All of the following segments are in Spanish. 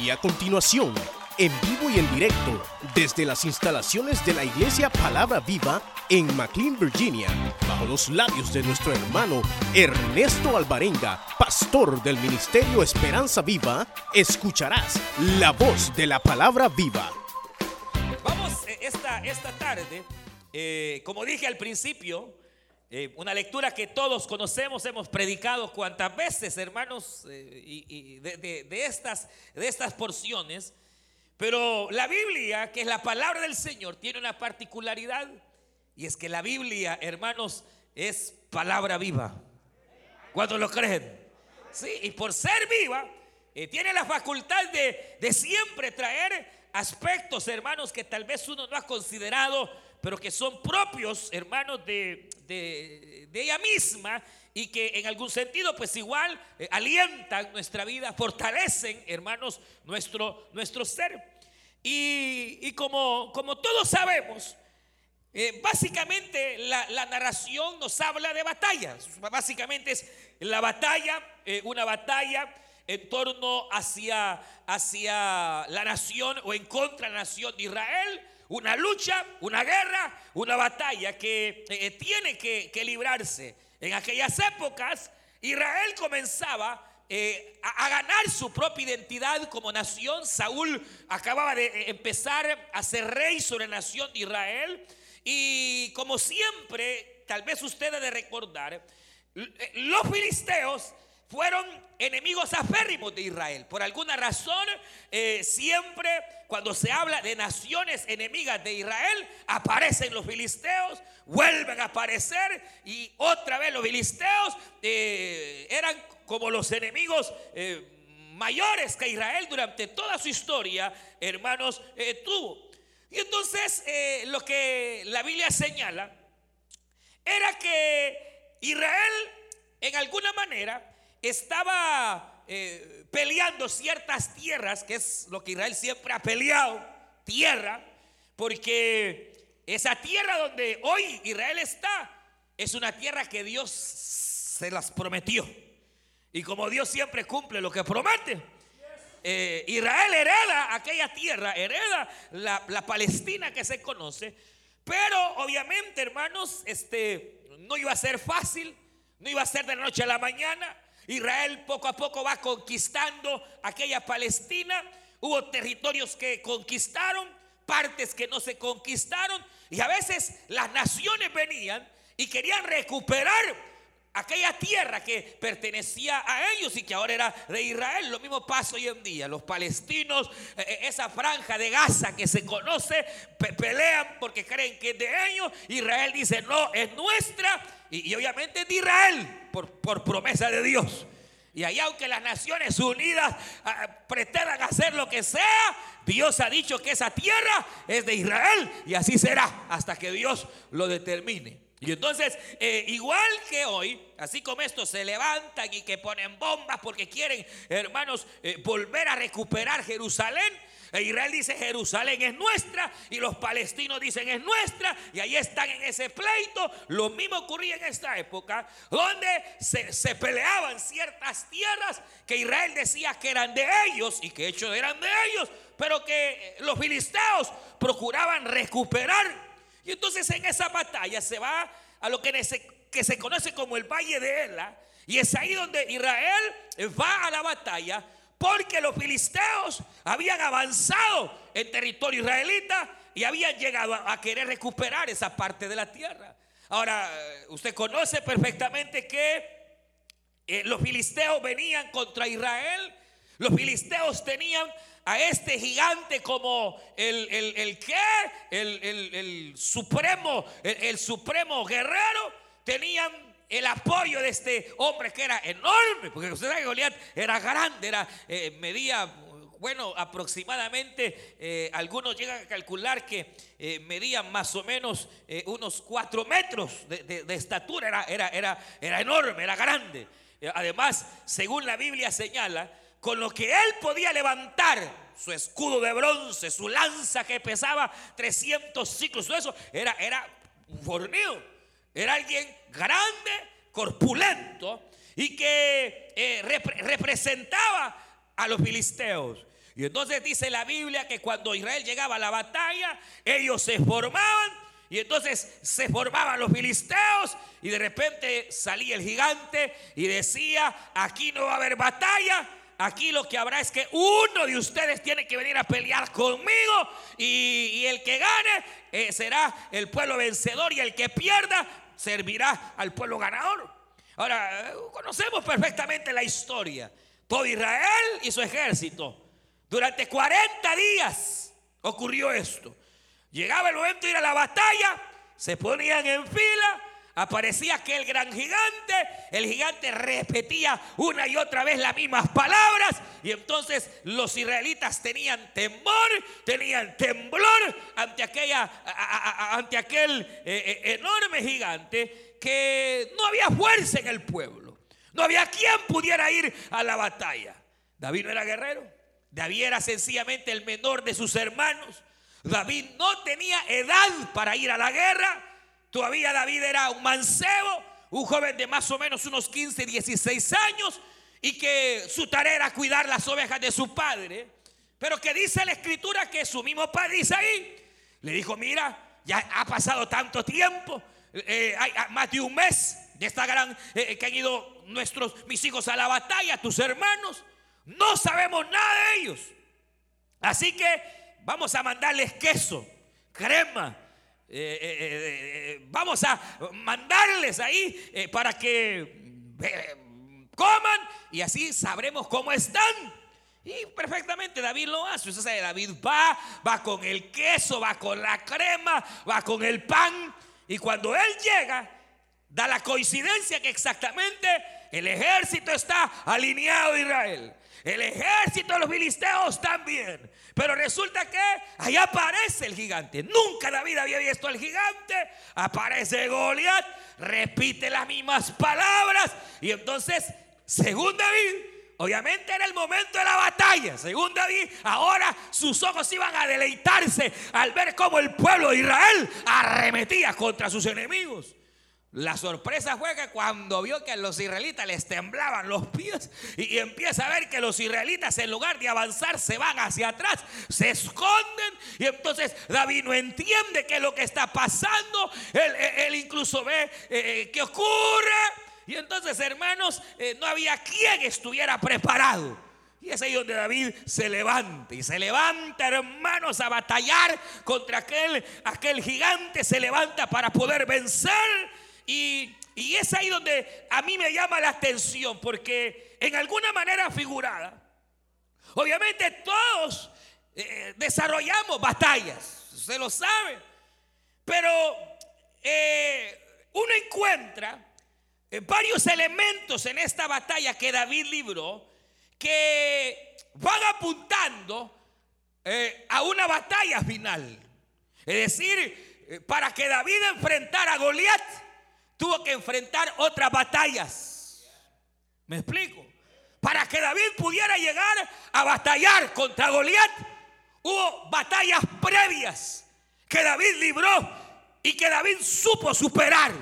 Y a continuación, en vivo y en directo, desde las instalaciones de la Iglesia Palabra Viva en McLean, Virginia, bajo los labios de nuestro hermano Ernesto Alvarenga, pastor del Ministerio Esperanza Viva, escucharás la voz de la Palabra Viva. Vamos eh, esta, esta tarde, eh, como dije al principio, eh, una lectura que todos conocemos, hemos predicado cuantas veces, hermanos, eh, y, de estas, de estas porciones. Pero la Biblia, que es la palabra del Señor, tiene una particularidad. Y es que la Biblia, hermanos, es palabra viva. ¿Cuántos lo creen? Sí, y por ser viva, eh, tiene la facultad de, de siempre traer aspectos, hermanos, que tal vez uno no ha considerado, pero que son propios, hermanos, de, de- ella misma y que en algún sentido, pues igual, eh, alientan nuestra vida, fortalecen, hermanos, nuestro, nuestro ser. Y, y como, como todos sabemos, eh, básicamente la, la narración nos habla de batallas. Básicamente es la batalla, eh, una batalla en torno hacia, hacia la nación o en contra de la nación de Israel. Una lucha, una guerra, una batalla que eh, tiene que, librarse. En aquellas épocas Israel comenzaba eh, a, a ganar su propia identidad como nación. Saúl acababa de eh, empezar a ser rey sobre la nación de Israel. Y como siempre, tal vez usted ha de recordar, los filisteos fueron enemigos aférrimos de Israel. Por alguna razón, eh, siempre cuando se habla de naciones enemigas de Israel, aparecen los filisteos, vuelven a aparecer y otra vez los filisteos eh, eran como los enemigos. eh, mayores que Israel durante toda su historia, hermanos, tuvo. Y entonces lo que la Biblia señala era que Israel en alguna manera estaba eh, peleando ciertas tierras, que es lo que Israel siempre ha peleado, tierra, porque esa tierra donde hoy Israel está es una tierra que Dios se las prometió. Y como Dios siempre cumple lo que promete, eh, Israel hereda aquella tierra, hereda la, la Palestina que se conoce, pero obviamente, hermanos, este, no iba a ser fácil, no iba a ser de la noche a la mañana. Israel poco a poco va conquistando aquella Palestina. Hubo territorios que conquistaron, partes que no se conquistaron, y a veces las naciones venían y querían recuperar aquella tierra que pertenecía a ellos y que ahora era de Israel. Lo mismo pasa hoy en día. Los palestinos, eh, eh, esa franja de Gaza que se conoce, pe- pelean porque creen que es de ellos. Israel dice, no, es nuestra. Y, y obviamente es de Israel por, promesa de Dios. Y ahí aunque las Naciones Unidas ah, pretendan hacer lo que sea, Dios ha dicho que esa tierra es de Israel y así será hasta que Dios lo determine. Y entonces, eh, igual que hoy, así como estos se levantan y que ponen bombas porque quieren, hermanos, eh, volver a recuperar Jerusalén. Israel dice Jerusalén es nuestra y los palestinos dicen es nuestra y ahí están en ese pleito. Lo mismo ocurría en esta época donde se, se peleaban ciertas tierras que Israel decía que eran de ellos y que hechos eran de ellos, pero que eh, los filisteos procuraban recuperar y entonces en esa batalla se va a lo que se, que se conoce como el Valle de Ela. Y es ahí donde Israel va a la batalla porque los filisteos habían avanzado en territorio israelita y habían llegado a, querer recuperar esa parte de la tierra. Ahora, eh, usted conoce perfectamente que eh, los filisteos venían contra Israel. Los filisteos tenían a este gigante como el, el, el qué, el, el- el supremo, el supremo guerrero. Tenían el apoyo de este hombre que era enorme, porque usted sabe que Goliat era grande, era, eh, medía, bueno, aproximadamente, eh, algunos llegan a calcular que eh, medía más o menos unos cuatro metros de, estatura, era, era, era, era enorme, era grande. Además, según la Biblia señala, con lo que él podía levantar su escudo de bronce, su lanza que pesaba 300 ciclos, eso era, era fornido. Era alguien grande, corpulento y que eh, repre- representaba a los filisteos. Y entonces dice la Biblia que cuando Israel llegaba a la batalla, ellos se formaban y entonces se formaban los filisteos y de repente salía el gigante y decía, aquí no va a haber batalla, aquí lo que habrá es que uno de ustedes tiene que venir a pelear conmigo y, el que gane eh, será el pueblo vencedor y el que pierda servirá al pueblo ganador. Ahora, conocemos perfectamente la historia. Todo Israel y su ejército. Durante 40 días ocurrió esto. Llegaba el momento de ir a la batalla, se ponían en fila, aparecía aquel gran gigante, el gigante repetía una y otra vez las mismas palabras y entonces los israelitas tenían temor, tenían temblor ante, aquella, ante aquel eh, eh, enorme gigante que no había fuerza en el pueblo, no había quien pudiera ir a la batalla. David no era guerrero, David era sencillamente el menor de sus hermanos. David no tenía edad para ir a la guerra. Todavía David era un mancebo, un joven de más o menos unos 15, 16 años y que su tarea era cuidar las ovejas de su padre. Pero que dice la escritura que su mismo padre Isaí le dijo, mira, ya ha pasado tanto tiempo, eh, hay más de un mes de esta gran eh, que han ido nuestros mis hijos a la batalla, tus hermanos. No sabemos nada de ellos. Así que vamos a mandarles queso, crema. Eh, eh, eh, vamos a mandarles ahí para que coman y así sabremos cómo están. Y perfectamente David lo hace. Usted David va, va con el queso, va con la crema, va con el pan. Y cuando él llega, da la coincidencia que exactamente el ejército está alineado a Israel. El ejército de los filisteos también. Pero resulta que ahí aparece el gigante. Nunca David había visto al gigante. Aparece Goliat, repite las mismas palabras. Y entonces, según David, Obviamente era el momento de la batalla. Según David, ahora sus ojos iban a deleitarse al ver cómo el pueblo de Israel arremetía contra sus enemigos. La sorpresa fue que cuando vio que a los israelitas les temblaban los pies y, empieza a ver que los israelitas en lugar de avanzar se van hacia atrás, se esconden y entonces David no entiende qué es lo que está pasando. Él, incluso ve eh, eh, qué ocurre y entonces hermanos eh, no había quien estuviera preparado. Y es ahí donde David se levanta y se levanta, hermanos, a batallar contra aquel, aquel gigante, se levanta para poder vencer. Y, es ahí donde a mí me llama la atención, porque en alguna manera figurada, obviamente todos eh, desarrollamos batallas, se lo sabe, pero eh, uno encuentra eh, varios elementos en esta batalla que David libró que van apuntando a una batalla final. Es decir, para que David enfrentara a Goliat, tuvo que enfrentar otras batallas. ¿Me explico? Para que David pudiera llegar a batallar contra Goliat, hubo batallas previas que David libró y que David supo superar.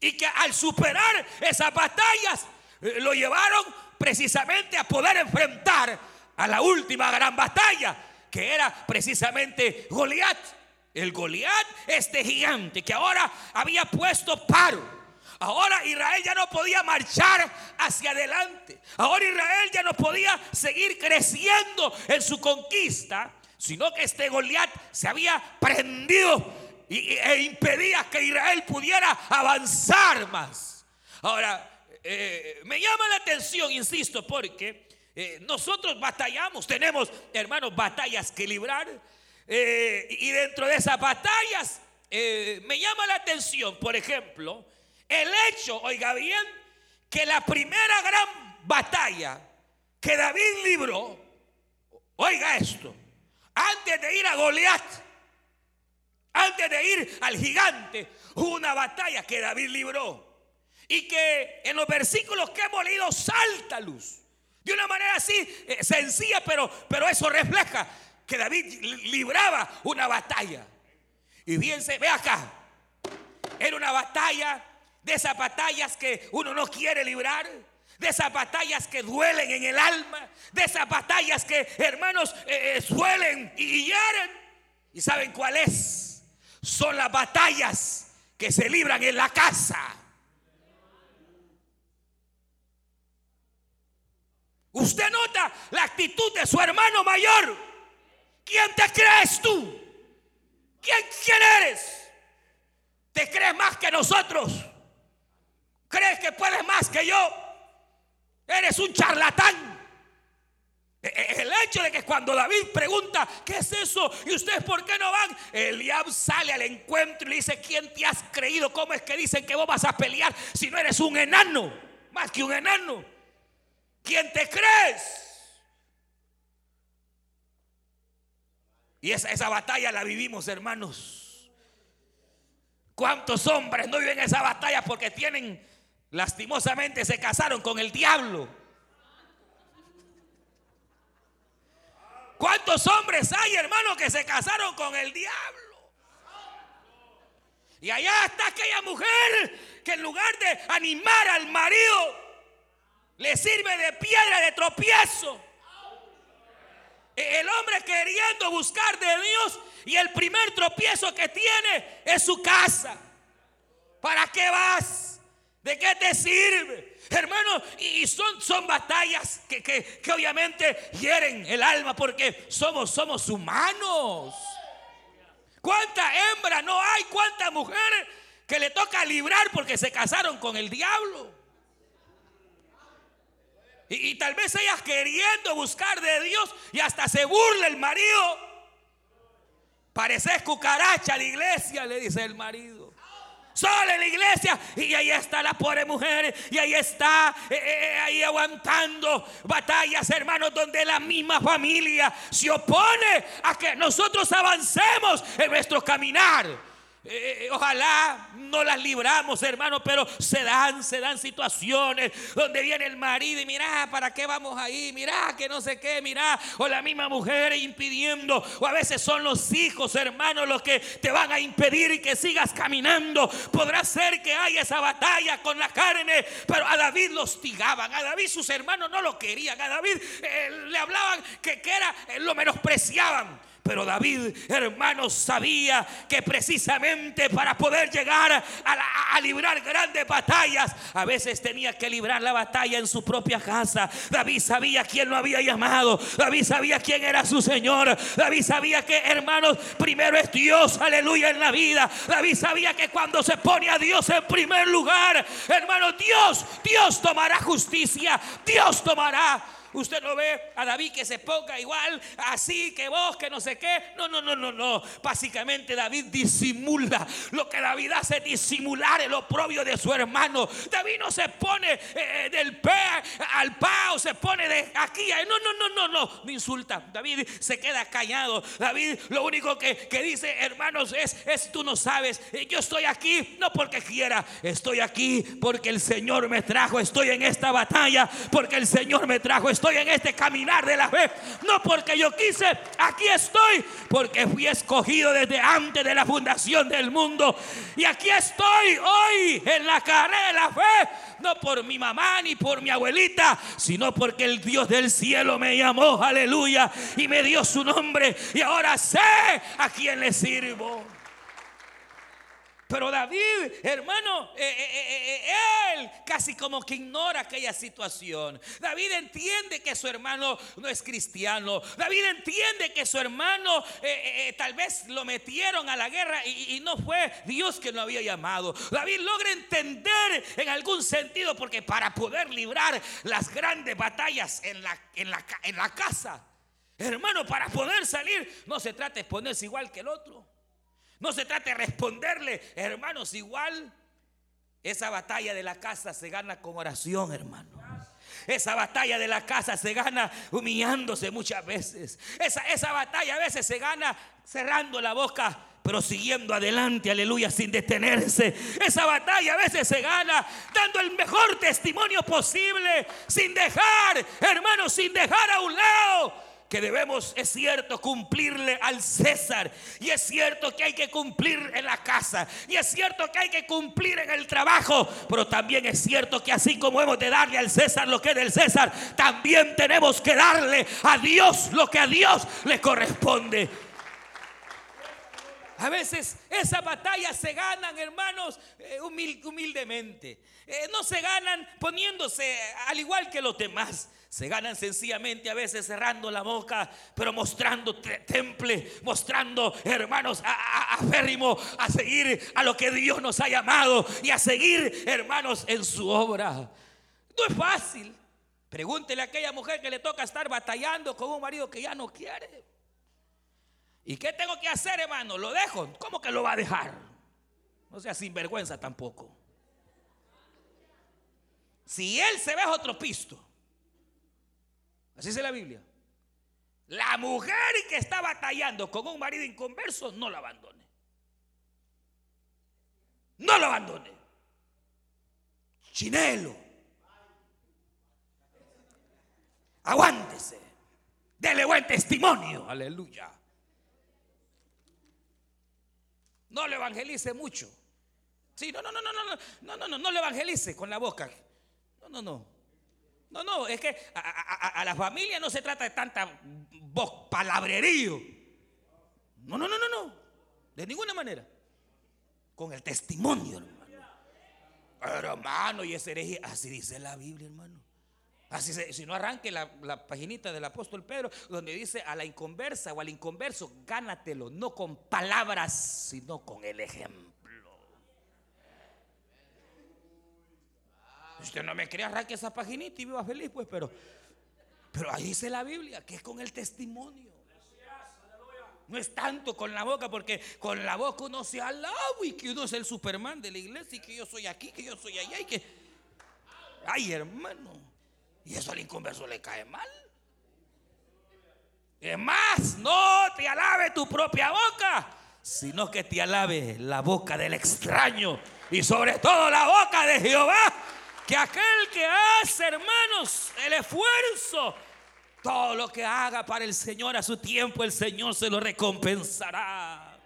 Y que al superar esas batallas eh, lo llevaron precisamente a poder enfrentar a la última gran batalla, que era precisamente Goliat. El Goliat, este gigante que ahora había puesto paro. Ahora Israel ya no podía marchar hacia adelante. Ahora Israel ya no podía seguir creciendo en su conquista, sino que este Goliat se había prendido e impedía que Israel pudiera avanzar más. Ahora, eh, me llama la atención, insisto, porque eh, nosotros batallamos, tenemos, hermanos, batallas que librar. Eh, y dentro de esas batallas eh, me llama la atención, por ejemplo, el hecho, oiga bien, que la primera gran batalla que David libró, oiga esto, antes de ir a Goliat, antes de ir al gigante, hubo una batalla que David libró. Y que en los versículos que hemos leído salta luz. De una manera así eh, sencilla, pero, pero eso refleja que David libraba una batalla. Y fíjense, ve acá, era una batalla de esas batallas que uno no quiere librar. de esas batallas que duelen en el alma, de esas batallas que, hermanos, eh, eh, suelen y hieren. ¿Y saben cuál es? Son las batallas que se libran en la casa. Usted nota la actitud de su hermano mayor. ¿Quién te crees tú? ¿Quién, quién eres? ¿Te crees más que nosotros? ¿Crees que puedes más que yo? Eres un charlatán. E, e, el hecho de que cuando David pregunta, ¿qué es eso? ¿Y ustedes por qué no van? Eliab sale al encuentro y le dice, ¿quién te has creído? ¿Cómo es que dicen que vos vas a pelear si no eres un enano? Más que un enano. ¿Quién te crees? Y esa, esa batalla la vivimos, hermanos. ¿Cuántos hombres no viven esa batalla porque tienen, lastimosamente, se casaron con el diablo? ¿Cuántos hombres hay, hermanos, que se casaron con el diablo? Y allá está aquella mujer que en lugar de animar al marido, le sirve de piedra de tropiezo. El hombre queriendo buscar de Dios y el primer tropiezo que tiene es su casa. ¿Para qué vas? ¿De qué te sirve? Hermano, y son, son batallas que, que, obviamente hieren el alma porque somos, somos humanos. ¿Cuánta hembra no hay? ¿Cuántas mujeres que le toca librar porque se casaron con el diablo? Y, tal vez ellas queriendo buscar de Dios y hasta se burla el marido. Pareces cucaracha a la iglesia, le dice el marido. Solo en la iglesia y ahí está la pobre mujer y ahí está eh, eh, eh, ahí aguantando batallas hermanos donde la misma familia se opone a que nosotros avancemos en nuestro caminar eh, eh, ojalá no las libramos, hermano, pero se dan, se dan situaciones donde viene el marido y mira, ¿para qué vamos ahí? Mira, que no sé qué, mira, o la misma mujer impidiendo, o a veces son los hijos, hermano, los que te van a impedir que sigas caminando. Podrá ser que haya esa batalla con la carne, pero a David lo hostigaban, a David sus hermanos no lo querían, a David eh, le hablaban que, que era, lo menospreciaban. Pero David, hermanos, sabía que precisamente para poder llegar a, librar grandes batallas, a veces tenía que librar la batalla en su propia casa. David sabía quién lo había llamado. David sabía quién era su Señor. David sabía que, hermanos, primero es Dios, aleluya, en la vida. David sabía que cuando se pone a Dios en primer lugar, hermanos, Dios, Dios tomará justicia. Dios tomará Usted no ve a David que se ponga igual, así que vos, que no sé qué. No, no, no, no, no. Básicamente David disimula. Lo que David hace es disimular el oprobio de su hermano. David no se pone eh, del pe al pa o se pone de aquí. No, no, no, no, no. Me insulta. David se queda callado. David lo único que, que dice, hermanos, es, es tú no sabes. Eh, yo estoy aquí no porque quiera. Estoy aquí porque el Señor me trajo. Estoy en esta batalla porque el Señor me trajo en este caminar de la fe. No porque yo quise, aquí estoy, porque fui escogido desde antes de la fundación del mundo. Y aquí estoy hoy en la carrera de la fe. No por mi mamá ni por mi abuelita, sino porque el Dios del cielo me llamó, aleluya, y me dio su nombre. Y ahora sé a quién le sirvo. Pero David, hermano, eh, eh, eh, él casi como que ignora aquella situación. David entiende que su hermano no es cristiano. David entiende que su hermano tal vez lo metieron a la guerra y, no fue Dios quien lo había llamado. David logra entender en algún sentido porque para poder librar las grandes batallas en la, en la, en la casa, hermano, para poder salir, no se trata de ponerse igual que el otro. No se trata de responderle, hermanos, igual. Esa batalla de la casa se gana con oración, hermano. Esa batalla de la casa se gana humillándose muchas veces. Esa, esa batalla a veces se gana cerrando la boca pero siguiendo adelante, aleluya, sin detenerse. Esa batalla a veces se gana dando el mejor testimonio posible, sin dejar, hermanos, sin dejar a un lado que debemos, es cierto, cumplirle al César. Y es cierto que hay que cumplir en la casa. Y es cierto que hay que cumplir en el trabajo. Pero también es cierto que así como hemos de darle al César lo que es del César, también tenemos que darle a Dios lo que a Dios le corresponde. A veces esas batallas se ganan, hermanos, eh, humildemente. Eh, no se ganan poniéndose al igual que los demás. Se ganan sencillamente a veces cerrando la boca, pero mostrando temple, mostrando, hermanos, a, férrimo, a seguir a lo que Dios nos ha llamado y a seguir, hermanos, en su obra. No es fácil. Pregúntele a aquella mujer que le toca estar batallando con un marido que ya no quiere. ¿Y qué tengo que hacer, hermano? ¿Lo dejo? ¿Cómo que lo va a dejar? No sea sinvergüenza tampoco. Si él se ve otro pisto, Así dice la Biblia. La mujer que está batallando con un marido inconverso, no lo abandone. No lo abandone. Chinelo. Aguántese. Dele buen testimonio. Aleluya. No le evangelice mucho. Sí, no, no, no, no, no, no, no, no, no, no le evangelice con la boca. No, no, no. No, no, es que a, la familia no se trata de tanta voz palabrerío. No, no, no, no, no. De ninguna manera. Con el testimonio, hermano. hermano, y ese hereje, así dice la Biblia, hermano. Así si no arranque la, la, paginita del apóstol Pedro, donde dice a la inconversa o al inconverso, gánatelo, no con palabras, sino con el ejemplo. Usted no me quería arranque esa paginita y viva feliz, pues, pero, pero ahí dice la Biblia que es con el testimonio. No es tanto con la boca, porque con la boca uno se alaba y que uno es el Superman de la iglesia y que yo soy aquí, que yo soy allá y que. Ay, hermano. Y eso al inconverso le cae mal. Es más, no te alabe tu propia boca, sino que te alabe la boca del extraño y sobre todo la boca de Jehová que aquel que hace, hermanos, el esfuerzo, todo lo que haga para el Señor a su tiempo, el Señor se lo recompensará.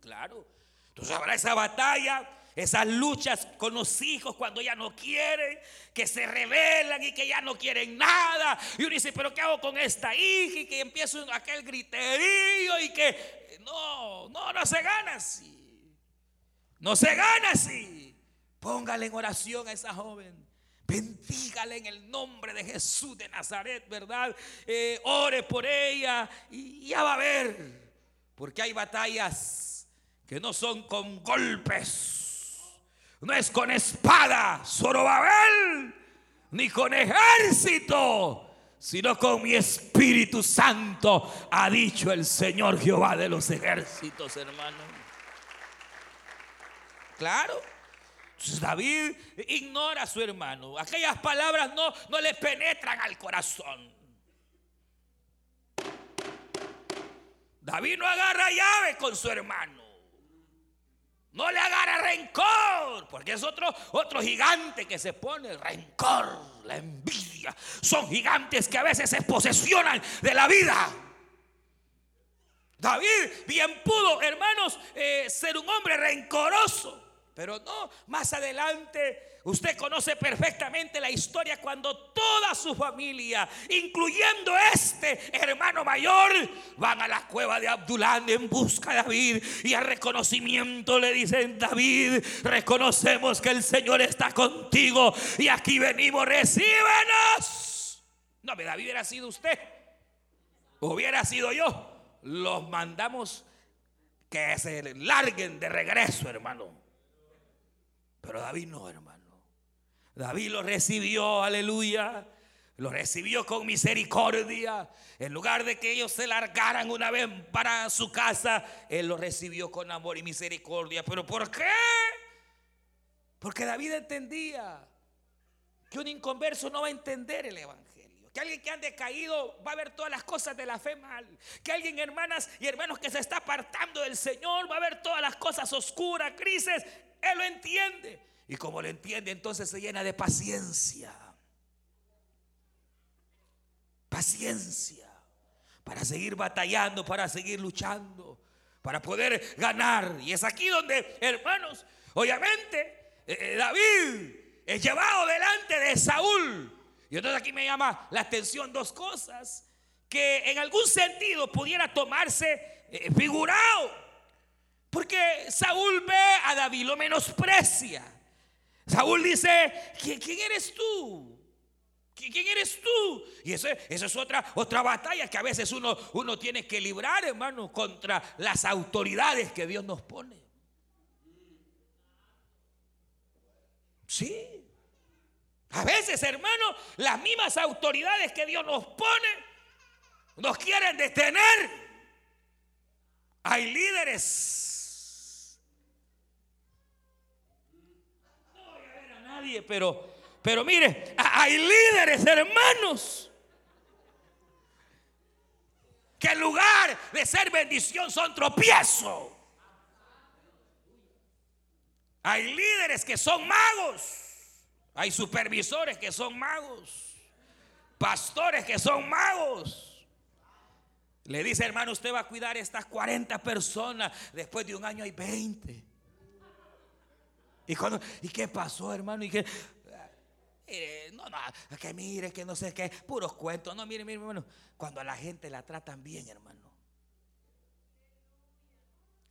Claro. Entonces habrá esa batalla, esas luchas con los hijos cuando ya no quieren, que se rebelan y que ya no quieren nada. Y uno dice, pero ¿qué hago con esta hija? Y que empieza aquel griterío y que no, no, no se gana así. No se gana así. Póngale en oración a esa joven. Bendígale en el nombre de Jesús de Nazaret, ¿verdad? Eh, ore por ella y ya va a ver. Porque hay batallas que no son con golpes. No es con espada, Zorobabel, ni con ejército, sino con mi Espíritu Santo, ha dicho el Señor Jehová de los ejércitos, hermano. Claro. David ignora a su hermano. Aquellas palabras no, no le penetran al corazón. David no agarra llave con su hermano. No le agarra rencor, porque es otro, otro gigante que se pone el rencor, la envidia. Son gigantes que a veces se posesionan de la vida. David bien pudo, hermanos, eh, ser un hombre rencoroso. Pero no, más adelante usted conoce perfectamente la historia cuando toda su familia, incluyendo este hermano mayor, van a la cueva de Abdulán en busca de David y al reconocimiento le dicen, David, reconocemos que el Señor está contigo y aquí venimos, recíbenos. No, David hubiera sido usted, hubiera sido yo. Los mandamos que se larguen de regreso, hermano. Pero David no, hermano. David lo recibió, aleluya. Lo recibió con misericordia. En lugar de que ellos se largaran una vez para su casa, Él lo recibió con amor y misericordia. ¿Pero por qué? Porque David entendía que un inconverso no va a entender el Evangelio. Que alguien que ande caído va a ver todas las cosas de la fe mal. Que alguien, hermanas y hermanos, que se está apartando del Señor va a ver todas las cosas oscuras, crisis. Él lo entiende. Y como lo entiende, entonces se llena de paciencia. Paciencia. para seguir batallando, para seguir luchando, para poder ganar. Y es aquí donde, hermanos, obviamente, eh, eh, David es llevado delante de Saúl. Y entonces aquí me llama la atención dos cosas que en algún sentido pudiera tomarse eh, figurado. Porque Saúl ve a David, lo menosprecia. Saúl dice, ¿quién, eres tú? ¿Quién eres tú? Y eso, es otra, otra batalla que a veces uno, uno tiene que librar, hermano, contra las autoridades que Dios nos pone. Sí. A veces, hermano, las mismas autoridades que Dios nos pone nos quieren detener. Hay líderes pero, pero mire, hay líderes, hermanos, que en lugar de ser bendición son tropiezo. Hay líderes que son magos. Hay supervisores que son magos. Pastores que son magos. Le dice, hermano, usted va a cuidar estas 40 personas. Después de un año hay 20. Y, cuando, ¿Y qué pasó, hermano? Y que, eh, no, no, que mire, que no sé qué, puros cuentos. No, mire, mire, hermano, cuando a la gente la tratan bien, hermano,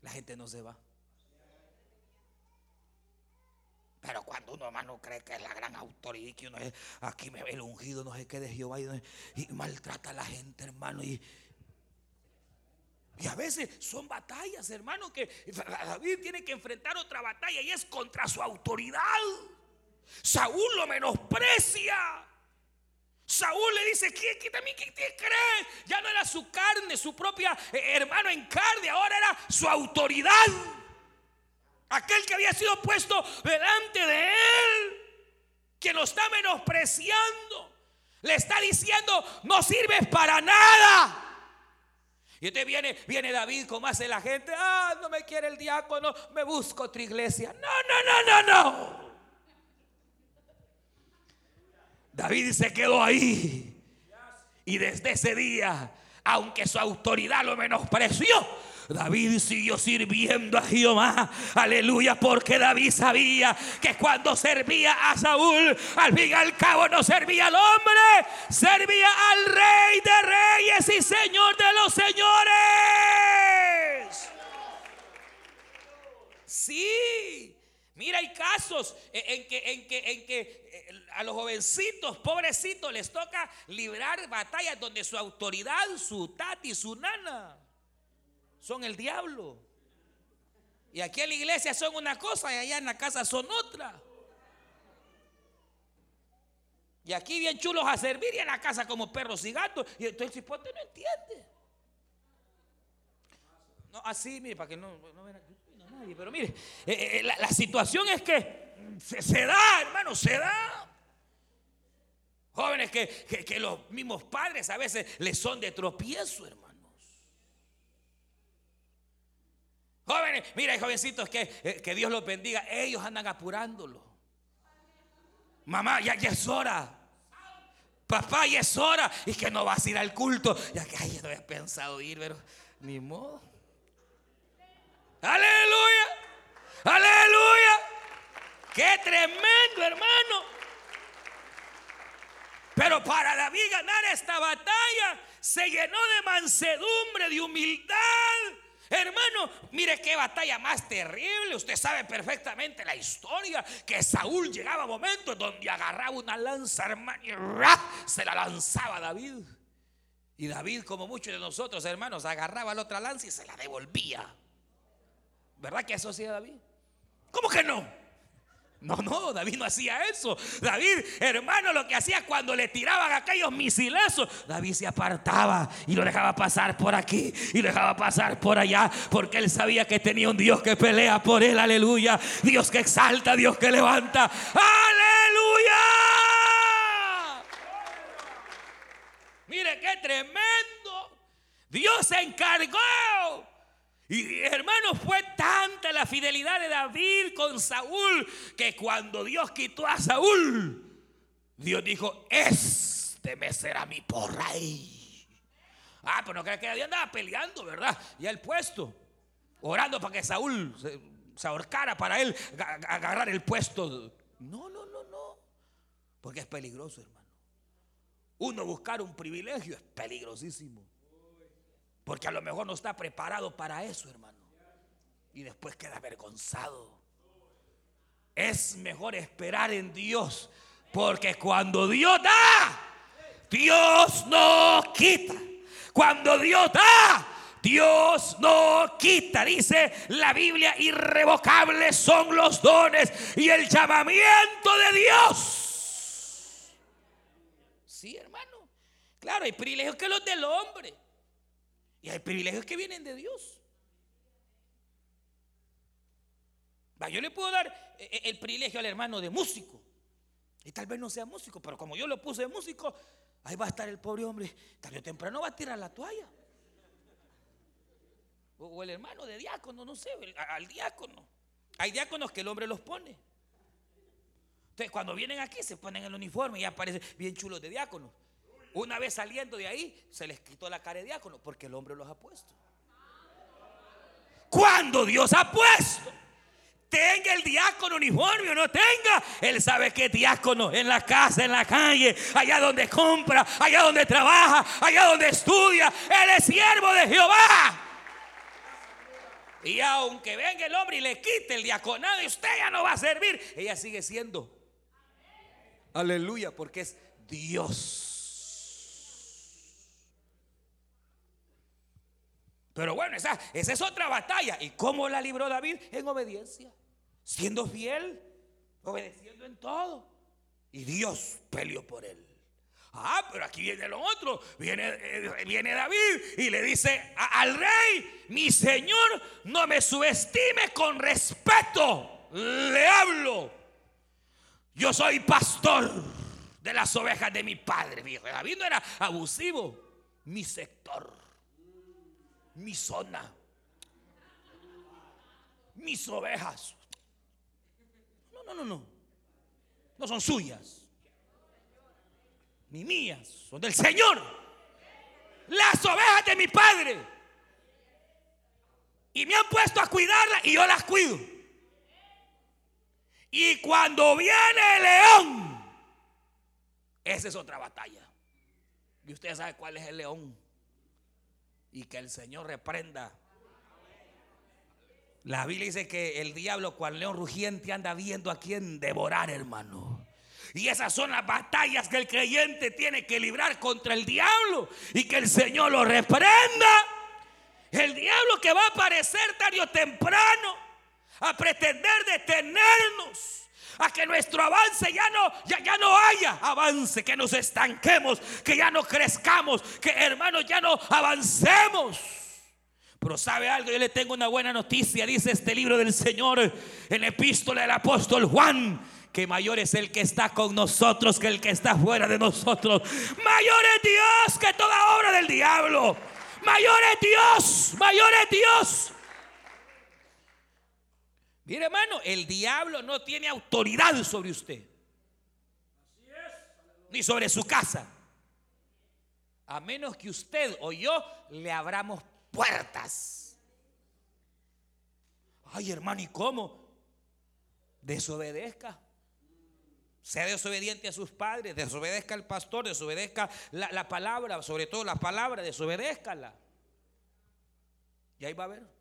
la gente no se va. Pero cuando uno, hermano, cree que es la gran autoridad, que uno es, aquí me ve el ungido, no sé qué de Jehová, y, y maltrata a la gente, hermano, y, y a veces son batallas, hermano, que David tiene que enfrentar otra batalla y es contra su autoridad. Saúl lo menosprecia. Saúl le dice, ¿quién, quién, quién te cree? Ya no era su carne, su propia eh, hermano en carne, ahora era su autoridad. Aquel que había sido puesto delante de él, que lo está menospreciando, le está diciendo, no sirves para nada. Y entonces viene, viene David, como hace la gente, ah, no me quiere el diácono, me busco otra iglesia. No, no, no, no, no. David se quedó ahí. Y desde ese día, aunque su autoridad lo menospreció, David siguió sirviendo a Jehová. Aleluya, porque David sabía que cuando servía a Saúl, al fin y al cabo no servía al hombre, servía al rey de reyes y señor de los señores. Sí. Mira, hay casos en que, en que, en que eh, a los jovencitos, pobrecitos, les toca librar batallas donde su autoridad, su tati, su nana, son el diablo. Y aquí en la iglesia son una cosa y allá en la casa son otra. Y aquí bien chulos a servir y en la casa como perros y gatos. Y entonces el cipote no entiende. No, así, mire, para que no, no vean nadie. Pero mire, eh, eh, la, situación es que se, da, hermano, se da. Jóvenes que, que los mismos padres a veces les son de tropiezo, hermano. Jóvenes, mira, jovencitos, que, eh, que Dios los bendiga. Ellos andan apurándolo. Mamá, ya, es hora. Papá, ya es hora. Y que no vas a ir al culto. Ya que ay, no había pensado ir, pero ni modo. Aleluya. Aleluya. Qué tremendo, hermano. Pero para David ganar esta batalla, se llenó de mansedumbre, de humildad Hermano, mire qué batalla más terrible. Usted sabe perfectamente la historia que Saúl llegaba a momentos donde agarraba una lanza, hermano, y se la lanzaba a David. Y David, como muchos de nosotros, hermanos, agarraba la otra lanza y se la devolvía. ¿Verdad que eso hacía David? ¿Cómo que no? No, no, David no hacía eso. David, hermano, lo que hacía cuando le tiraban aquellos misilazos, David se apartaba y lo dejaba pasar por aquí y lo dejaba pasar por allá, porque él sabía que tenía un Dios que pelea por él, aleluya. Dios que exalta, Dios que levanta, aleluya. Mire qué tremendo. Dios se encargó y hermano, fue tanta la fidelidad de David con Saúl que cuando Dios quitó a Saúl, Dios dijo, este me será mi rey. Ah, pero no crees que David andaba peleando, ¿verdad? Y el puesto, orando para que Saúl se, se ahorcara para él agarrar el puesto. No, no, no, no. Porque es peligroso, hermano. Uno buscar un privilegio es peligrosísimo. Porque a lo mejor no está preparado para eso, hermano. Y después queda avergonzado. Es mejor esperar en Dios. Porque cuando Dios da, Dios no quita. Cuando Dios da, Dios no quita. Dice la Biblia, irrevocables son los dones y el llamamiento de Dios. Sí, hermano. Claro, hay privilegios que los del hombre. Y hay privilegios que vienen de Dios. yo le puedo dar eh, eh, el privilegio al hermano de músico. Y tal vez no sea músico, pero como yo lo puse de músico, ahí va a estar el pobre hombre. Tarde o temprano va a tirar la toalla. O el hermano de diácono, no sé, al diácono. Hay diáconos que el hombre los pone. Entonces, cuando vienen aquí, se ponen el uniforme y aparecen bien chulos de diácono. Una vez saliendo de ahí, se les quitó la cara de diácono porque el hombre los ha puesto. Cuando Dios ha puesto, tenga el diácono uniforme o no tenga, él sabe que es diácono en la casa, en la calle, allá donde compra, allá donde trabaja, allá donde estudia. Él es siervo de Jehová. Y aunque venga el hombre y le quite el diaconado y usted ya no va a servir, ella sigue siendo. Aleluya, porque es Dios. Pero bueno, esa, esa es otra batalla. ¿Y cómo la libró David? En obediencia, siendo fiel, obedeciendo en todo. Y Dios peleó por él. Ah, pero aquí viene lo otro. Viene, eh, viene David y le dice al rey, mi señor, no me subestime con respeto. Le hablo. Yo soy pastor de las ovejas de mi padre. David no era abusivo. Mi sector mi zona, mis ovejas. No, no, no, no. No son suyas, ni mías, son del Señor. Las ovejas de mi padre. Y me han puesto a cuidarlas y yo las cuido. Y cuando viene el león, esa es otra batalla. Y usted sabe cuál es el león y que el Señor reprenda. La Biblia dice que el diablo, cual león rugiente, anda viendo a quien devorar, hermano. Y esas son las batallas que el creyente tiene que librar contra el diablo y que el Señor lo reprenda. El diablo que va a aparecer tarde o temprano a pretender detenernos a que nuestro avance ya no, ya, ya no haya avance, que nos estanquemos, que ya no crezcamos, que hermanos ya no avancemos. Pero sabe algo, yo le tengo una buena noticia, dice este libro del Señor en la epístola del apóstol Juan que mayor es el que está con nosotros que el que está fuera de nosotros. Mayor es Dios que toda obra del diablo. Mayor es Dios, mayor es Dios. Mire, hermano, el diablo no tiene autoridad sobre usted. Ni sobre su casa. A menos que usted o yo le abramos puertas. Ay, hermano, ¿y cómo? Desobedezca. Sea desobediente a sus padres, desobedezca al pastor, desobedezca la, la palabra, sobre todo la palabra, desobedézcala. Y ahí va a ver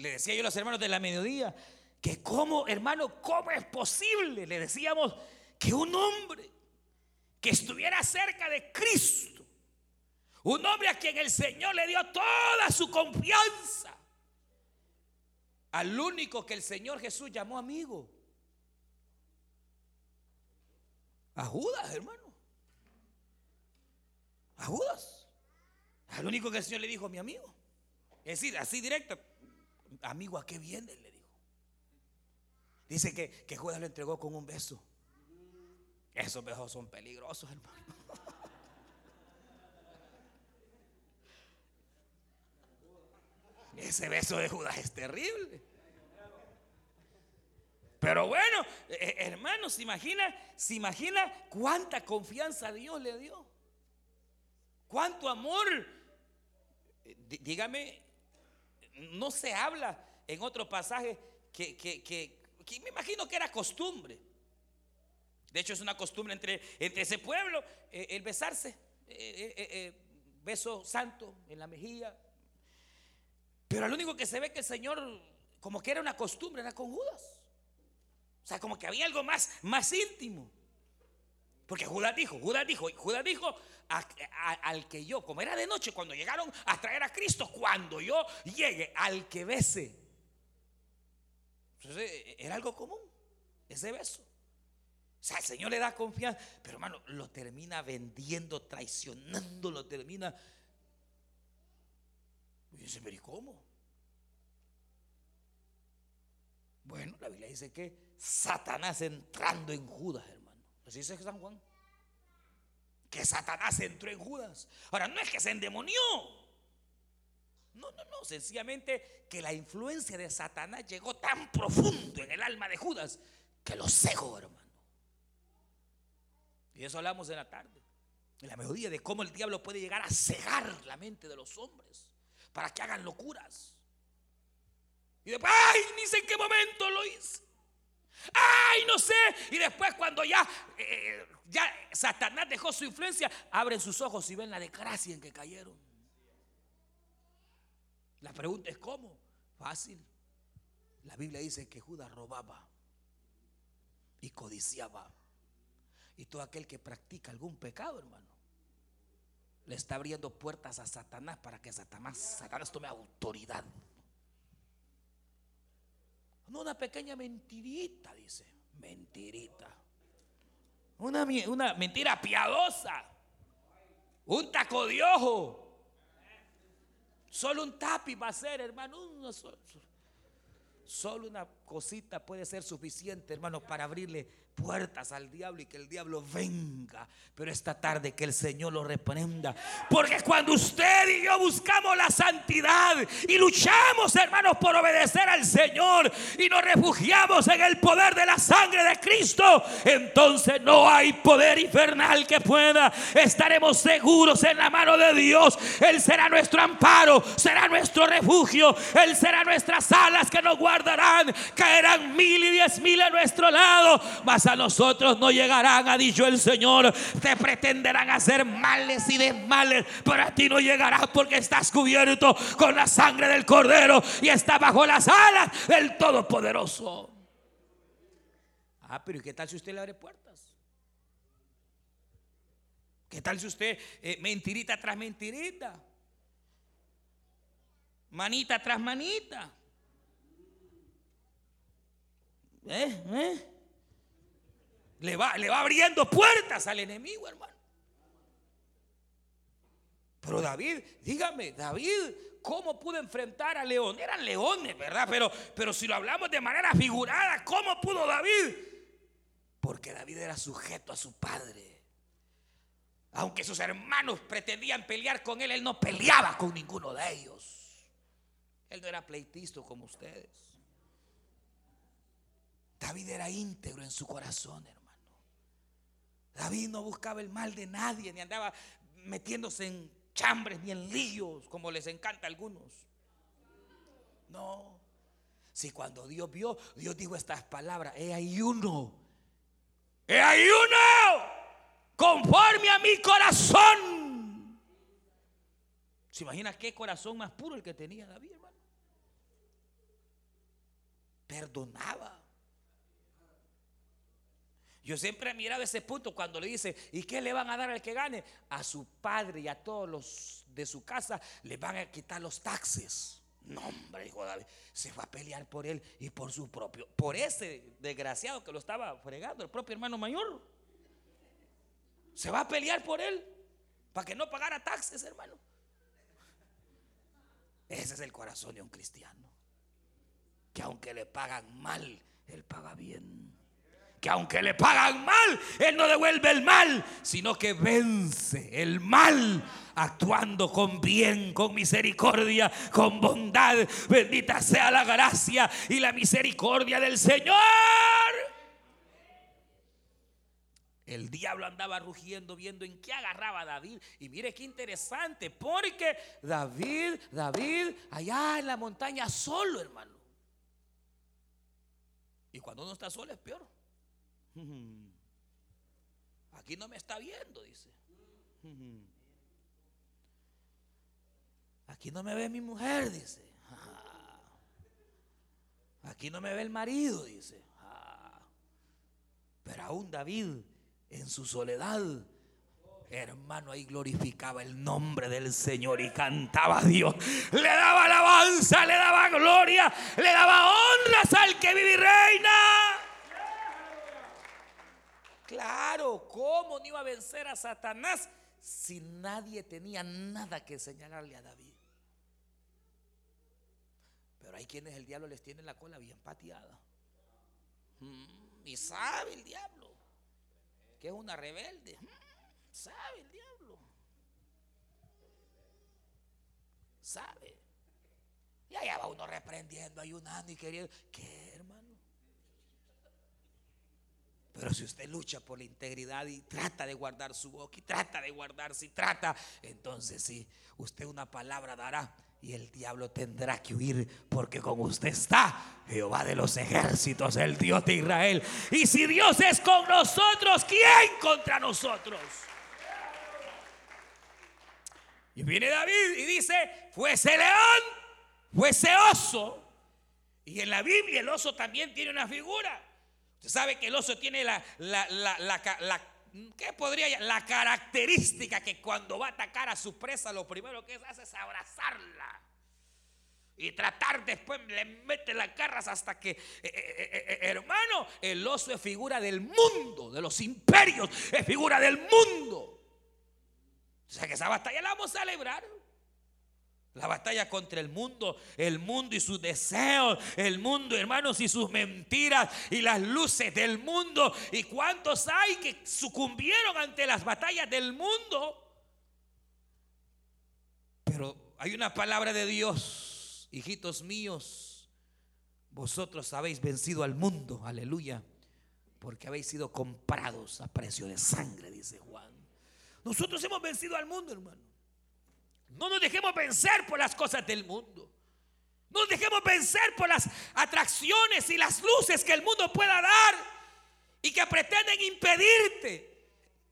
le decía yo a los hermanos de la mediodía, que cómo, hermano, cómo es posible, le decíamos, que un hombre que estuviera cerca de Cristo, un hombre a quien el Señor le dio toda su confianza, al único que el Señor Jesús llamó amigo, a Judas, hermano, a Judas, al único que el Señor le dijo mi amigo, es decir, así directo, amigo, ¿a qué viene? Le dijo. Dice que, que Judas lo entregó con un beso. Esos besos son peligrosos, hermano. Ese beso de Judas es terrible. Pero bueno, eh, eh, hermano, ¿se imagina, ¿se imagina cuánta confianza Dios le dio? ¿Cuánto amor? Dígame, no se habla en otro pasaje que, que, me imagino que era costumbre. De hecho, es una costumbre entre, entre ese pueblo eh, el besarse, eh, eh, beso santo en la mejilla. Pero lo único que se ve que el Señor, como que era una costumbre, era con Judas. O sea, como que había algo más, más íntimo. Porque Judas dijo, Judas dijo, Judas dijo al que yo, como era de noche, cuando llegaron a traer a Cristo, cuando yo llegue al que bese. Entonces, era algo común, ese beso. O sea, el Señor le da confianza, pero hermano, lo termina vendiendo, traicionando, lo termina. Y dice, pero ¿y cómo? Bueno, la Biblia dice que Satanás entrando en Judas, hermano. Así dice San Juan. Que Satanás entró en Judas. Ahora, no es que se endemonió. No, no, no. Sencillamente que la influencia de Satanás llegó tan profundo en el alma de Judas que lo cegó, hermano. Y eso hablamos en la tarde. En la mediodía de cómo el diablo puede llegar a cegar la mente de los hombres para que hagan locuras. Y después, ay, ni sé en qué momento lo hice. Ay, no sé. Y después cuando ya, eh, ya Satanás dejó su influencia, abren sus ojos y ven la desgracia en que cayeron. La pregunta es cómo. Fácil. La Biblia dice que Judas robaba y codiciaba. Y todo aquel que practica algún pecado, hermano, le está abriendo puertas a Satanás para que Satanás, Satanás tome autoridad. No una pequeña mentirita, dice. Mentirita. Una, una mentira piadosa. Un taco de ojo. Solo un tapi va a ser, hermano. solo una cosita puede ser suficiente, hermano, para abrirle puertas al diablo y que el diablo venga. Pero esta tarde que el Señor lo reprenda. Porque cuando usted y yo buscamos la santidad y luchamos, hermanos, por obedecer al Señor y nos refugiamos en el poder de la sangre de Cristo, entonces no hay poder infernal que pueda. Estaremos seguros en la mano de Dios. Él será nuestro amparo, será nuestro refugio. Él será nuestras alas que nos guardarán. Caerán mil y diez mil a nuestro lado. Mas a nosotros no llegarán, ha dicho el Señor. Te pretenderán hacer males y desmales, pero a ti no llegará porque estás cubierto con la sangre del Cordero y está bajo las alas del Todopoderoso. Ah, pero ¿y qué tal si usted le abre puertas? ¿Qué tal si usted eh, mentirita tras mentirita? Manita tras manita. ¿Eh? ¿Eh? Le va, abriendo puertas al enemigo, hermano. Pero David, dígame, David, ¿cómo pudo enfrentar a león? Eran leones, ¿verdad? Pero, si lo hablamos de manera figurada, ¿cómo pudo David? Porque David era sujeto a su padre. Aunque sus hermanos pretendían pelear con él, él no peleaba con ninguno de ellos. Él no era pleitisto como ustedes. David era íntegro en su corazón, hermano. David no buscaba el mal de nadie, ni andaba metiéndose en chambres ni en líos, como les encanta a algunos. No. Si cuando Dios vio, Dios dijo estas palabras, he ahí uno, he ahí uno, conforme a mi corazón. ¿Se imagina qué corazón más puro el que tenía David, hermano? Perdonaba. Yo siempre he mirado ese punto cuando le dice, ¿y qué le van a dar al que gane? A su padre y a todos los de su casa le van a quitar los taxes. No, hombre, dijo David, se va a pelear por él y por su propio, por ese desgraciado que lo estaba fregando, el propio hermano mayor. Se va a pelear por él para que no pagara taxes, hermano. Ese es el corazón de un cristiano. Que aunque le pagan mal, él paga bien que aunque le pagan mal, Él no devuelve el mal, sino que vence el mal actuando con bien, con misericordia, con bondad. Bendita sea la gracia y la misericordia del Señor. El diablo andaba rugiendo viendo en qué agarraba a David. Y mire qué interesante, porque David, David, allá en la montaña solo, hermano. Y cuando uno está solo es peor. Aquí no me está viendo, dice. Aquí no me ve mi mujer, dice. Aquí no me ve el marido, dice. Pero aún David, en su soledad, hermano, ahí glorificaba el nombre del Señor y cantaba a Dios. Le daba alabanza, le daba gloria, le daba honras al que vive y reina. Claro, ¿cómo no iba a vencer a Satanás si nadie tenía nada que señalarle a David? Pero hay quienes el diablo les tiene la cola bien pateada. Mm, y sabe el diablo que es una rebelde. Mm, sabe el diablo. Sabe. Y allá va uno reprendiendo, ayunando y queriendo. ¿Qué, hermano? Pero si usted lucha por la integridad y trata de guardar su boca y trata de guardarse y trata, entonces sí, usted una palabra dará y el diablo tendrá que huir porque con usted está Jehová de los ejércitos, el Dios de Israel. Y si Dios es con nosotros, ¿quién contra nosotros? Y viene David y dice, fuese león, fuese oso. Y en la Biblia el oso también tiene una figura. Usted sabe que el oso tiene la, la, la, la ¿qué podría La característica que cuando va a atacar a su presa, lo primero que hace es abrazarla. Y tratar después le mete las garras hasta que, eh, eh, eh, hermano, el oso es figura del mundo, de los imperios, es figura del mundo. O sea que esa batalla la vamos a celebrar. La batalla contra el mundo, el mundo y sus deseos, el mundo, hermanos, y sus mentiras y las luces del mundo. ¿Y cuántos hay que sucumbieron ante las batallas del mundo? Pero hay una palabra de Dios, hijitos míos, vosotros habéis vencido al mundo, aleluya, porque habéis sido comprados a precio de sangre, dice Juan. Nosotros hemos vencido al mundo, hermano. No nos dejemos vencer por las cosas del mundo. No nos dejemos vencer por las atracciones y las luces que el mundo pueda dar y que pretenden impedirte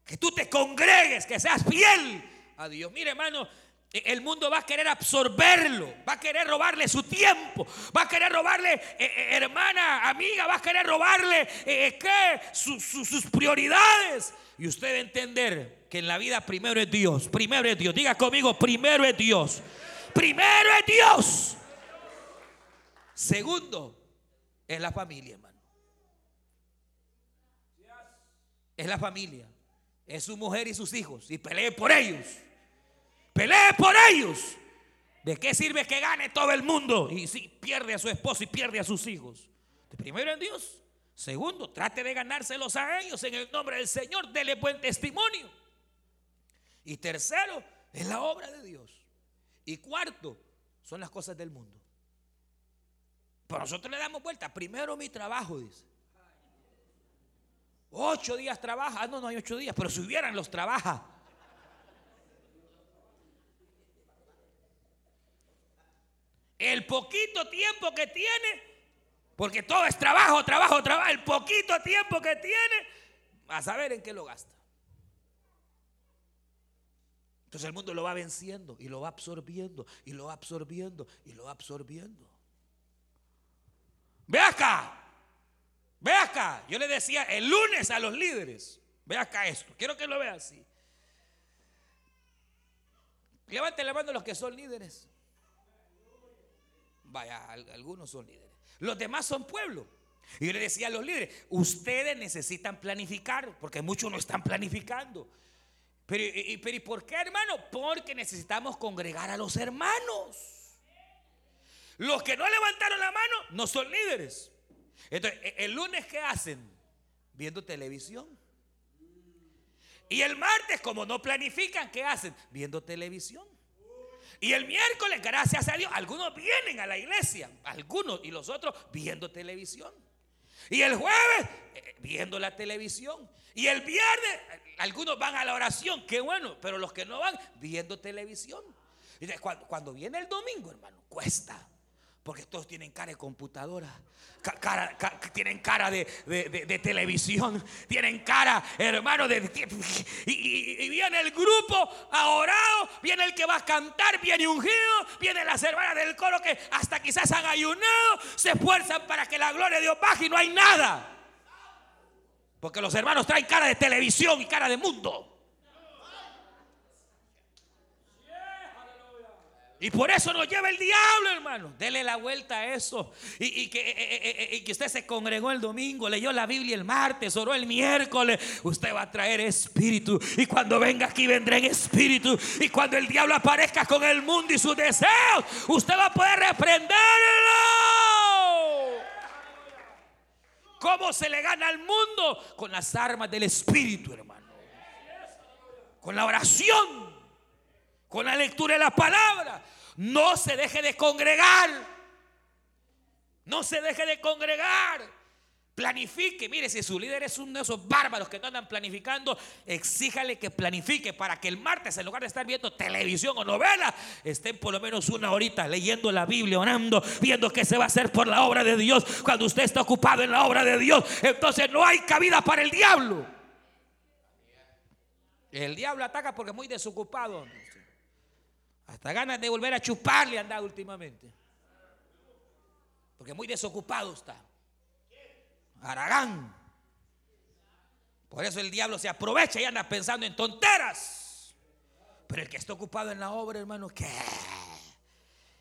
que tú te congregues, que seas fiel a Dios. Mire, hermano, el mundo va a querer absorberlo, va a querer robarle su tiempo, va a querer robarle, eh, eh, hermana, amiga, va a querer robarle ¿qué? sus prioridades. Y usted entender que en la vida primero es Dios, primero es Dios. Diga conmigo, primero es Dios. Primero es Dios. Segundo, es la familia, hermano. Es la familia. Es su mujer y sus hijos. Y pelee por ellos. Pelee por ellos. ¿De qué sirve que gane todo el mundo? Y si pierde a su esposo y pierde a sus hijos. Primero es Dios. Segundo, trate de ganárselos a ellos en el nombre del Señor. Dele buen testimonio. Y tercero, es la obra de Dios. Y cuarto, son las cosas del mundo. Pero nosotros le damos vuelta. Primero mi trabajo, dice. Ocho días trabaja. Ah, no, no hay ocho días, pero si hubieran los trabaja. El poquito tiempo que tiene, porque todo es trabajo, trabajo, trabajo, el poquito tiempo que tiene, a saber en qué lo gasta. Entonces el mundo lo va venciendo y lo va absorbiendo y lo va absorbiendo y lo va absorbiendo. Ve acá, ve acá. Yo le decía el lunes a los líderes, ve acá esto. Quiero que lo vea así. Levante la mano los que son líderes. Vaya, algunos son líderes. Los demás son pueblo. Y yo le decía a los líderes, ustedes necesitan planificar, porque muchos no están planificando. Pero, y, pero ¿y por qué, hermano? Porque necesitamos congregar a los hermanos. Los que no levantaron la mano no son líderes. Entonces, e, el lunes, ¿qué hacen? Viendo televisión. Y el martes, como no planifican, ¿qué hacen? Viendo televisión. Y el miércoles, gracias a Dios, algunos vienen a la iglesia, algunos y los otros viendo televisión. Y el jueves, viendo la televisión. Y el viernes, algunos van a la oración, qué bueno, pero los que no van, viendo televisión. Y cuando, cuando viene el domingo, hermano, cuesta. Porque todos tienen cara de computadora, tienen cara de, televisión, tienen cara, hermano, de... Y, viene el grupo a orado, viene el que va a cantar, viene ungido, viene las hermanas del coro que hasta quizás han ayunado, se esfuerzan para que la gloria de Dios baje y no hay nada. Porque los hermanos traen cara de televisión y cara de mundo. Y por eso nos lleva el diablo, hermano. Dele la vuelta a eso. Y, que, eh, eh, eh, que, usted se congregó el domingo, leyó la Biblia el martes, oró el miércoles. Usted va a traer espíritu. Y cuando venga aquí vendrá en espíritu. Y cuando el diablo aparezca con el mundo y sus deseos, usted va a poder reprenderlo. ¿Cómo se le gana al mundo? Con las armas del espíritu, hermano. Con la oración con la lectura de la palabra. No se deje de congregar. No se deje de congregar. Planifique. Mire, si su líder es uno de esos bárbaros que no andan planificando, exíjale que planifique para que el martes, en lugar de estar viendo televisión o novela, estén por lo menos una horita leyendo la Biblia, orando, viendo qué se va a hacer por la obra de Dios. Cuando usted está ocupado en la obra de Dios, entonces no hay cabida para el diablo. El diablo ataca porque es muy desocupado. Hasta ganas de volver a chuparle anda últimamente. Porque muy desocupado está. Aragán. Por eso el diablo se aprovecha y anda pensando en tonteras. Pero el que está ocupado en la obra, hermano, ¿qué?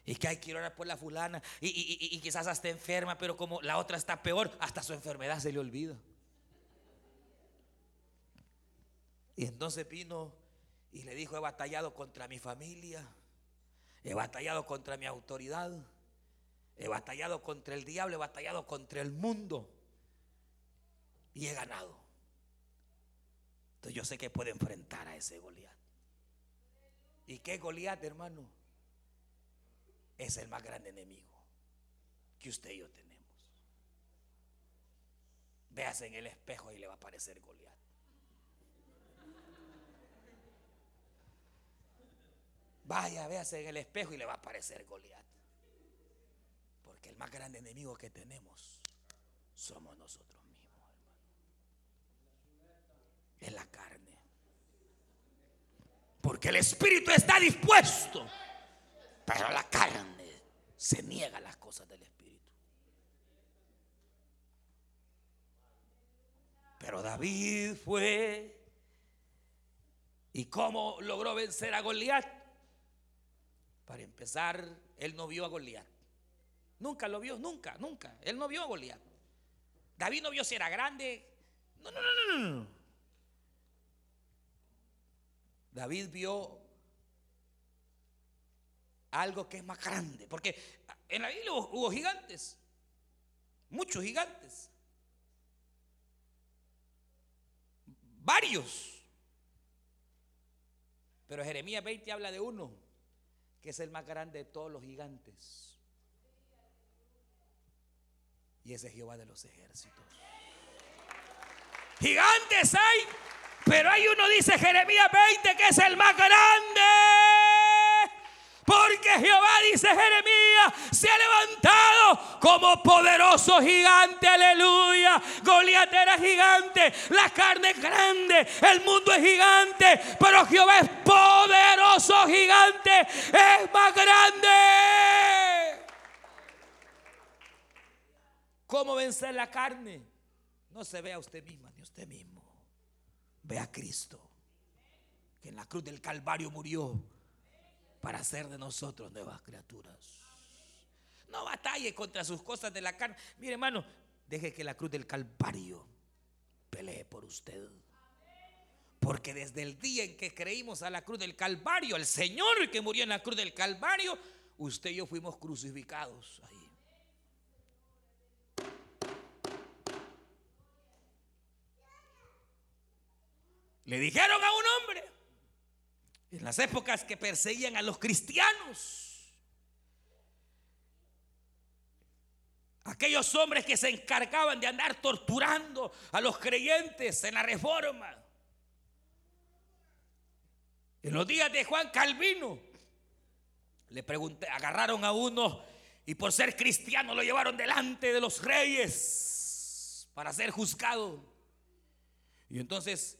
Y que hay que orar por la fulana. Y, y quizás hasta enferma, pero como la otra está peor, hasta su enfermedad se le olvida. Y entonces vino y le dijo, he batallado contra mi familia. He batallado contra mi autoridad. He batallado contra el diablo, he batallado contra el mundo. Y he ganado. Entonces yo sé que puedo enfrentar a ese Goliat. ¿Y qué Goliat, hermano? Es el más grande enemigo que usted y yo tenemos. Véase en el espejo y le va a aparecer Goliat. Vaya, véase en el espejo y le va a aparecer Goliat. Porque el más grande enemigo que tenemos somos nosotros mismos, Es la carne. Porque el espíritu está dispuesto, pero la carne se niega a las cosas del espíritu. Pero David fue. ¿Y cómo logró vencer a Goliat? Para empezar, él no vio a Goliat. Nunca lo vio, nunca, nunca. Él no vio a Goliat. David no vio si era grande. No, no, no, no, no. David vio algo que es más grande. Porque en la Biblia hubo, gigantes. Muchos gigantes. Varios. Pero Jeremías 20 habla de uno que es el más grande de todos los gigantes. Y ese es Jehová de los ejércitos. Gigantes hay, pero hay uno, dice Jeremías 20, que es el más grande. Porque Jehová, dice Jeremías, se ha levantado como poderoso gigante, aleluya. Goliat era gigante, la carne es grande, el mundo es gigante, pero Jehová es poderoso gigante, es más grande. ¿Cómo vencer la carne? No se ve a usted misma ni usted mismo. Ve a Cristo, que en la cruz del Calvario murió para hacer de nosotros nuevas criaturas. No batalle contra sus cosas de la carne. Mire, hermano, deje que la cruz del Calvario pelee por usted. Porque desde el día en que creímos a la cruz del Calvario, el Señor que murió en la cruz del Calvario, usted y yo fuimos crucificados ahí. Le dijeron a un hombre, en las épocas que perseguían a los cristianos. aquellos hombres que se encargaban de andar torturando a los creyentes en la reforma. En los días de Juan Calvino, le pregunté, agarraron a uno y por ser cristiano lo llevaron delante de los reyes para ser juzgado. Y entonces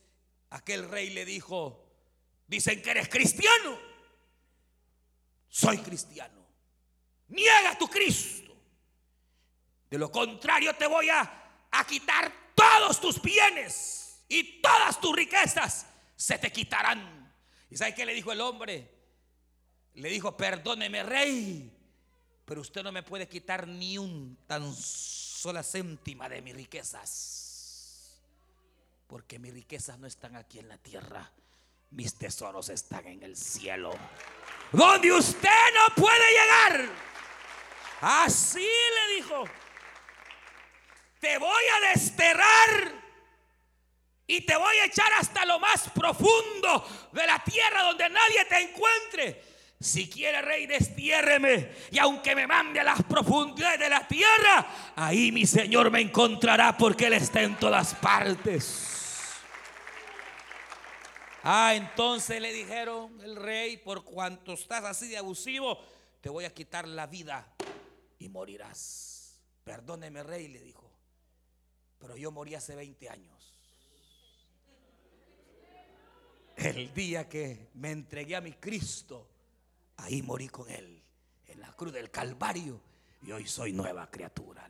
aquel rey le dijo, dicen que eres cristiano. Soy cristiano. Niega tu Cristo. De lo contrario te voy a, a quitar todos tus bienes y todas tus riquezas se te quitarán. ¿Y sabe qué le dijo el hombre? Le dijo, perdóneme rey, pero usted no me puede quitar ni un tan sola céntima de mis riquezas. Porque mis riquezas no están aquí en la tierra, mis tesoros están en el cielo. Donde usted no puede llegar. Así le dijo. Te voy a desterrar y te voy a echar hasta lo más profundo de la tierra donde nadie te encuentre. Si quiere, rey, destiérreme. Y aunque me mande a las profundidades de la tierra, ahí mi Señor me encontrará porque Él está en todas partes. Ah, entonces le dijeron el rey, por cuanto estás así de abusivo, te voy a quitar la vida y morirás. Perdóneme, rey, le dijo. Pero yo morí hace 20 años. El día que me entregué a mi Cristo, ahí morí con Él, en la cruz del Calvario, y hoy soy nueva criatura,